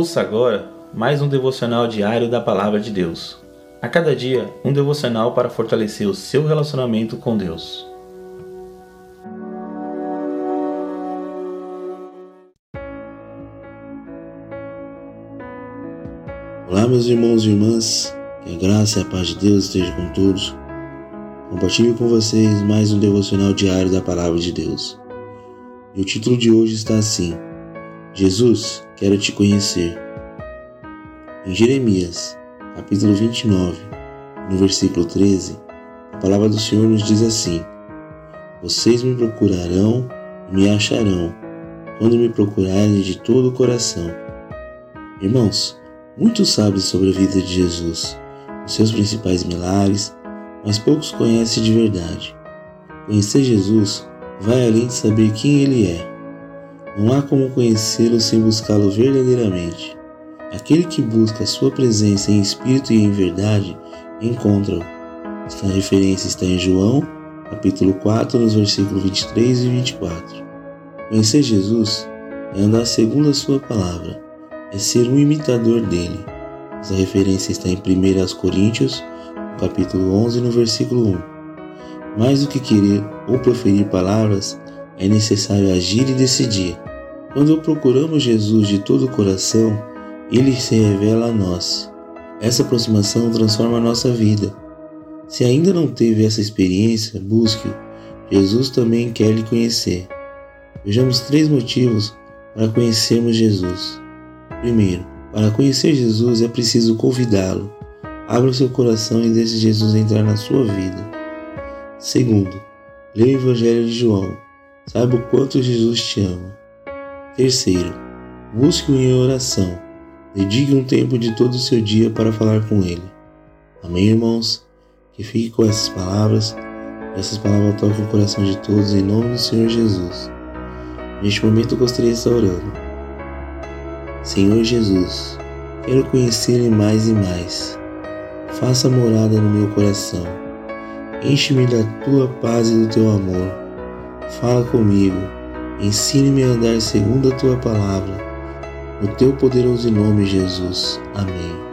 Ouça agora mais um devocional diário da Palavra de Deus. A cada dia, um devocional para fortalecer o seu relacionamento com Deus. Olá, meus irmãos e irmãs, que a graça e a paz de Deus esteja com todos. Compartilho com vocês mais um devocional diário da Palavra de Deus. E o título de hoje está assim: Jesus, quero te conhecer. Em Jeremias, capítulo 29, no versículo 13, a palavra do Senhor nos diz assim: Vocês me procurarão e me acharão, quando me procurarem de todo o coração. Irmãos, muitos sabem sobre a vida de Jesus, os seus principais milagres, mas poucos conhecem de verdade. Conhecer Jesus vai além de saber quem Ele é. Não há como conhecê-lo sem buscá-lo verdadeiramente. Aquele que busca a sua presença em espírito e em verdade, encontra-o. Esta referência está em João, capítulo 4, nos versículos 23 e 24. Conhecer Jesus é andar segundo a sua palavra, é ser um imitador dele. Essa referência está em 1 Coríntios, capítulo 11, no versículo 1. Mais do que querer ou proferir palavras, é necessário agir e decidir. Quando procuramos Jesus de todo o coração, ele se revela a nós. Essa aproximação transforma a nossa vida. Se ainda não teve essa experiência, busque-o. Jesus também quer lhe conhecer. Vejamos três motivos para conhecermos Jesus. Primeiro, para conhecer Jesus é preciso convidá-lo. Abra o seu coração e deixe Jesus entrar na sua vida. Segundo, leia o Evangelho de João. Saiba o quanto Jesus te ama. Terceiro, busque-o em oração. Dedique um tempo de todo o seu dia para falar com Ele. Amém, irmãos? Que fique com essas palavras. Essas palavras toquem o coração de todos em nome do Senhor Jesus. Neste momento eu gostaria de estar orando. Senhor Jesus, quero conhecer-lhe mais e mais. Faça morada no meu coração. Enche-me da tua paz e do teu amor. Fala comigo, ensine-me a andar segundo a tua palavra. No teu poderoso nome, Jesus. Amém.